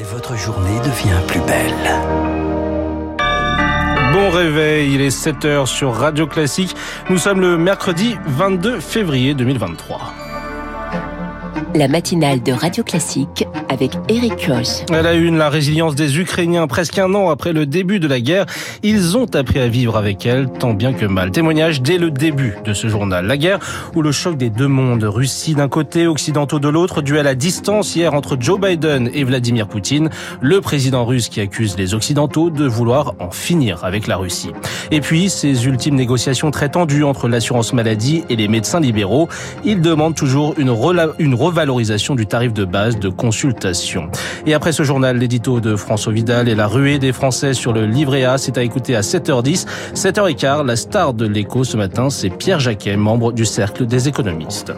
Et votre journée devient plus belle. Bon réveil, il est 7h sur Radio Classique. Nous sommes le mercredi 22 février 2023 la matinale de Radio Classique avec Eric Koch. Elle a une, la résilience des Ukrainiens. Presque un an après le début de la guerre, ils ont appris à vivre avec elle, tant bien que mal. Témoignage dès le début de ce journal. La guerre ou le choc des deux mondes, Russie d'un côté, occidentaux de l'autre, duel à distance hier entre Joe Biden et Vladimir Poutine, le président russe qui accuse les occidentaux de vouloir en finir avec la Russie. Et puis, ces ultimes négociations très tendues entre l'assurance maladie et les médecins libéraux, ils demandent toujours une, une valorisation du tarif de base de consultation. Et après ce journal, l'édito de François Vidal et la ruée des Français sur le livret A, c'est à écouter à 7h10. 7h15, la star de l'écho ce matin, c'est Pierre Jacquet, membre du Cercle des économistes.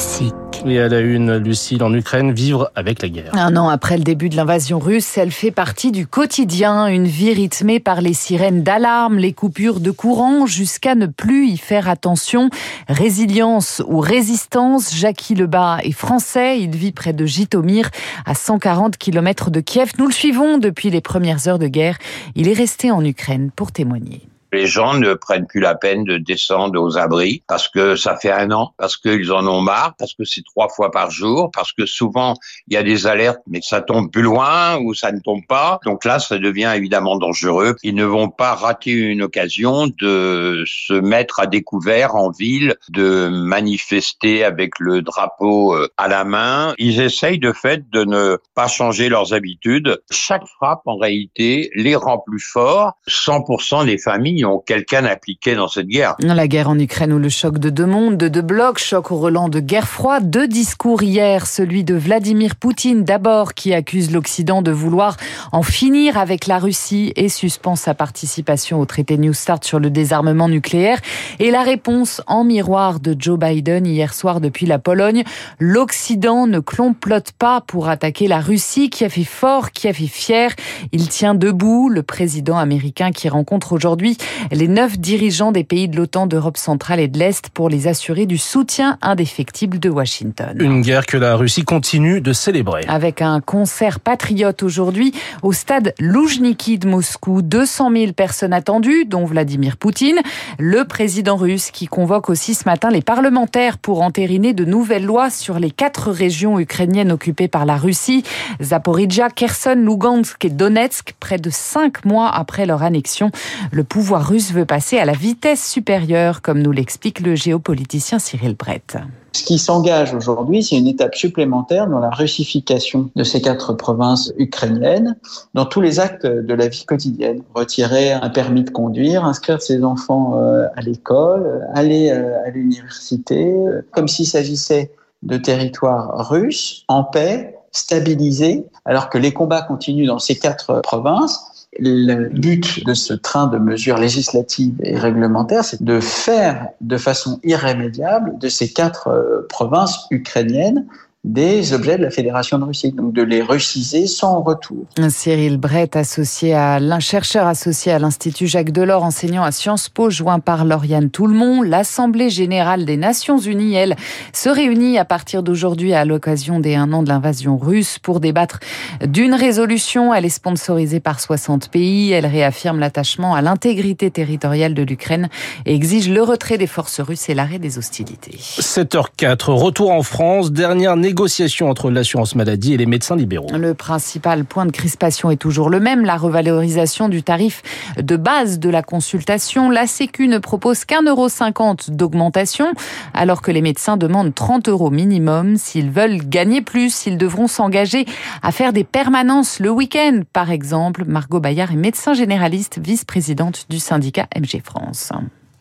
Classique. Et à la une, Lucille, en Ukraine, vivre avec la guerre. Un an après le début de l'invasion russe, elle fait partie du quotidien, une vie rythmée par les sirènes d'alarme, les coupures de courant, jusqu'à ne plus y faire attention. Résilience ou résistance, Jackie Lebas est français, il vit près de Jitomir, à 140 km de Kiev. Nous le suivons depuis les premières heures de guerre. Il est resté en Ukraine pour témoigner. Les gens ne prennent plus la peine de descendre aux abris parce que ça fait un an, parce qu'ils en ont marre, parce que c'est trois fois par jour, parce que souvent il y a des alertes mais ça tombe plus loin ou ça ne tombe pas. Donc là, ça devient évidemment dangereux. Ils ne vont pas rater une occasion de se mettre à découvert en ville, de manifester avec le drapeau euh, à la main. Ils essayent de fait de ne pas changer leurs habitudes. Chaque frappe, en réalité, les rend plus forts. 100% des familles ont quelqu'un impliqué dans cette guerre. La guerre en Ukraine ou le choc de deux mondes, de deux blocs, choc au relent de guerre froide, deux discours hier, celui de Vladimir Poutine d'abord qui accuse l'Occident de vouloir en finir avec la Russie et suspend sa participation au traité New Start sur le désarmement nucléaire. Et la réponse en miroir de Joe Biden hier soir depuis la Pologne, l'Occident ne complote pas pour attaquer la Russie. Qui a fait fort, qui a fait fier, il tient debout, le président américain qui rencontre aujourd'hui les neuf dirigeants des pays de l'OTAN d'Europe centrale et de l'Est pour les assurer du soutien indéfectible de Washington. Une guerre que la Russie continue de célébrer. Avec un concert patriote aujourd'hui au stade Loujniki de Moscou. 200 000 personnes attendues, dont Vladimir Poutine, le président russe qui convoque aussi ce matin les parlementaires pour entériner de nouvelles lois sur les quatre régions ukrainiennes occupées par la Russie. Zaporizhia, Kherson, Lugansk et Donetsk, près de cinq mois après leur annexion. Le pouvoir pouvoir russe veut passer à la vitesse supérieure, comme nous l'explique le géopoliticien Cyril Brett. Ce qui s'engage aujourd'hui, c'est une étape supplémentaire dans la russification de ces quatre provinces ukrainiennes, dans tous les actes de la vie quotidienne. Retirer un permis de conduire, inscrire ses enfants euh, à l'école, aller euh, à l'université, comme s'il s'agissait de territoires russes en paix, stabilisés, alors que les combats continuent dans ces quatre provinces le but de ce train de mesures législatives et réglementaires, c'est de faire de façon irrémédiable de ces quatre euh, provinces ukrainiennes des objets de la Fédération de Russie, donc de les russiser sans retour. Cyril Brett, associé à l'un chercheur associé à l'Institut Jacques Delors, enseignant à Sciences Po, joint par Lauriane Toulmont, l'Assemblée générale des Nations Unies, elle, se réunit à partir d'aujourd'hui à l'occasion des un an de l'invasion russe pour débattre d'une résolution. Elle est sponsorisée par 60 pays. Elle réaffirme l'attachement à l'intégrité territoriale de l'Ukraine et exige le retrait des forces russes et l'arrêt des hostilités. 7h04, retour en France, dernière négociation entre l'assurance maladie et les médecins libéraux. Le principal point de crispation est toujours le même, la revalorisation du tarif de base de la consultation. La Sécu ne propose qu'un euro d'augmentation, alors que les médecins demandent 30 euros minimum. S'ils veulent gagner plus, ils devront s'engager à faire des permanences le week-end, par exemple. Margot Bayard est médecin généraliste, vice-présidente du syndicat MG France.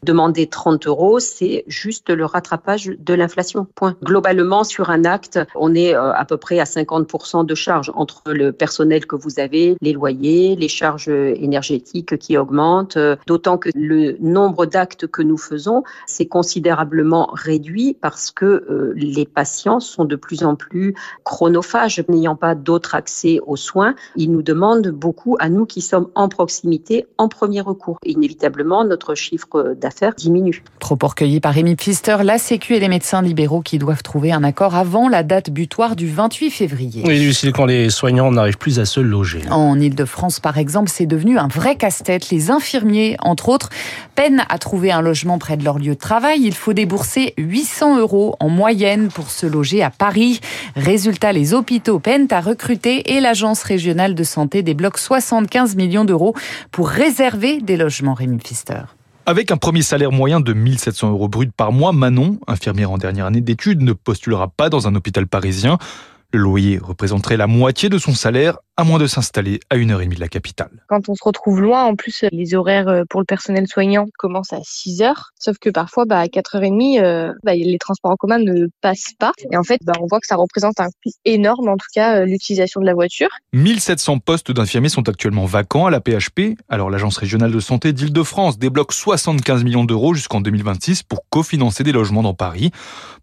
Demander 30 euros, c'est juste le rattrapage de l'inflation. Point. Globalement, sur un acte, on est euh, à peu près à 50% de charges entre le personnel que vous avez, les loyers, les charges énergétiques qui augmentent, d'autant que le nombre d'actes que nous faisons s'est considérablement réduit parce que euh, les patients sont de plus en plus chronophages, n'ayant pas d'autre accès aux soins. Ils nous demandent beaucoup à nous qui sommes en proximité, en premier recours. Inévitablement, notre chiffre d'affaires diminue. Propos recueillis par Rémi Pfister, la Sécu et les médecins libéraux qui doivent trouver un accord avant la date butoir du 28 février. Oui, Lucille, quand les soignants n'arrivent plus à se loger. En Ile-de-France, par exemple, c'est devenu un vrai casse-tête. Les infirmiers, entre autres, peinent à trouver un logement près de leur lieu de travail. Il faut débourser 800 euros en moyenne pour se loger à Paris. Résultat, les hôpitaux peinent à recruter et l'Agence régionale de santé débloque 75 millions d'euros pour réserver des logements, Rémi Pfister. Avec un premier salaire moyen de 1700 euros brut par mois, Manon, infirmière en dernière année d'études, ne postulera pas dans un hôpital parisien. Le loyer représenterait la moitié de son salaire, à moins de s'installer à une heure et demie de la capitale. Quand on se retrouve loin, en plus, les horaires euh, pour le personnel soignant commencent à 6 heures. Sauf que parfois, bah, à 4h30, euh, bah, les transports en commun ne passent pas. Et en fait, bah, on voit que ça représente un coût énorme, en tout cas, euh, l'utilisation de la voiture. 1700 postes d'infirmiers sont actuellement vacants à la PHP. Alors, l'Agence régionale de santé d'Île-de-France débloque 75 millions d'euros jusqu'en 2026 pour cofinancer des logements dans Paris.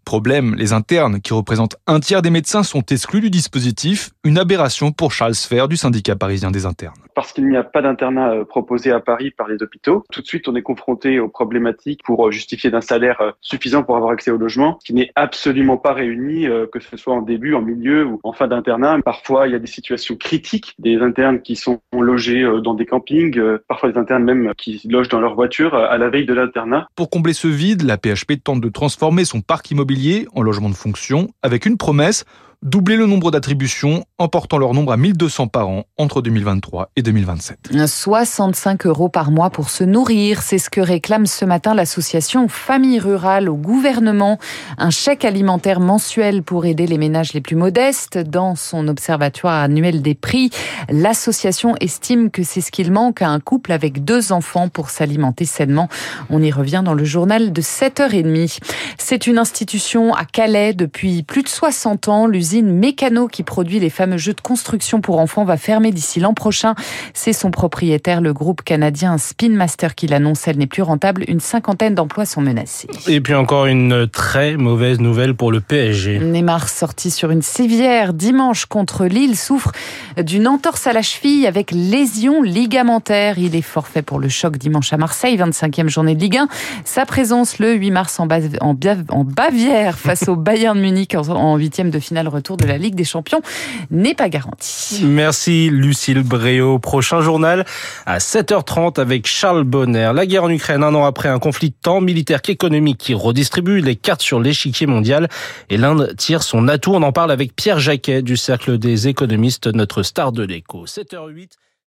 Problème, les internes, qui représentent un tiers des médecins, sont exclus du dispositif. Une aberration pour Charles Du syndicat parisien des internes. Parce qu'il n'y a pas d'internat euh, proposé à Paris par les hôpitaux, tout de suite on est confronté aux problématiques pour euh, justifier d'un salaire euh, suffisant pour avoir accès au logement, qui n'est absolument pas réuni, que ce soit en début, en milieu ou en fin d'internat. Parfois il y a des situations critiques, des internes qui sont logés dans des campings, parfois des internes même qui logent dans leur voiture à la veille de l'internat. Pour combler ce vide, la PHP tente de transformer son parc immobilier en logement de fonction avec une promesse doubler le nombre d'attributions en portant leur nombre à 1200 par an entre 2023 et 2027. 65 euros par mois pour se nourrir, c'est ce que réclame ce matin l'association Famille Rurale au gouvernement. Un chèque alimentaire mensuel pour aider les ménages les plus modestes. Dans son observatoire annuel des prix, l'association estime que c'est ce qu'il manque à un couple avec deux enfants pour s'alimenter sainement. On y revient dans le journal de 7h30. C'est une institution à Calais depuis plus de 60 ans. Mécano qui produit les fameux jeux de construction pour enfants va fermer d'ici l'an prochain. C'est son propriétaire, le groupe canadien Spin Master, qui l'annonce. Elle n'est plus rentable. Une cinquantaine d'emplois sont menacés. Et puis encore une très mauvaise nouvelle pour le PSG. Neymar sorti sur une civière dimanche contre Lille souffre d'une entorse à la cheville avec lésion ligamentaire. Il est forfait pour le choc dimanche à Marseille, 25e journée de Ligue 1. Sa présence le 8 mars en, Bavière face au Bayern Munich en huitième de finale retour de la Ligue des Champions n'est pas garanti. Merci Lucille Bréau. Prochain journal à 7h30 avec Charles Bonner. La guerre en Ukraine, un an après un conflit tant militaire qu'économique qui redistribue les cartes sur l'échiquier mondial et l'Inde tire son atout. On en parle avec Pierre Jacquet du Cercle des économistes, notre star de l'écho. 7h08.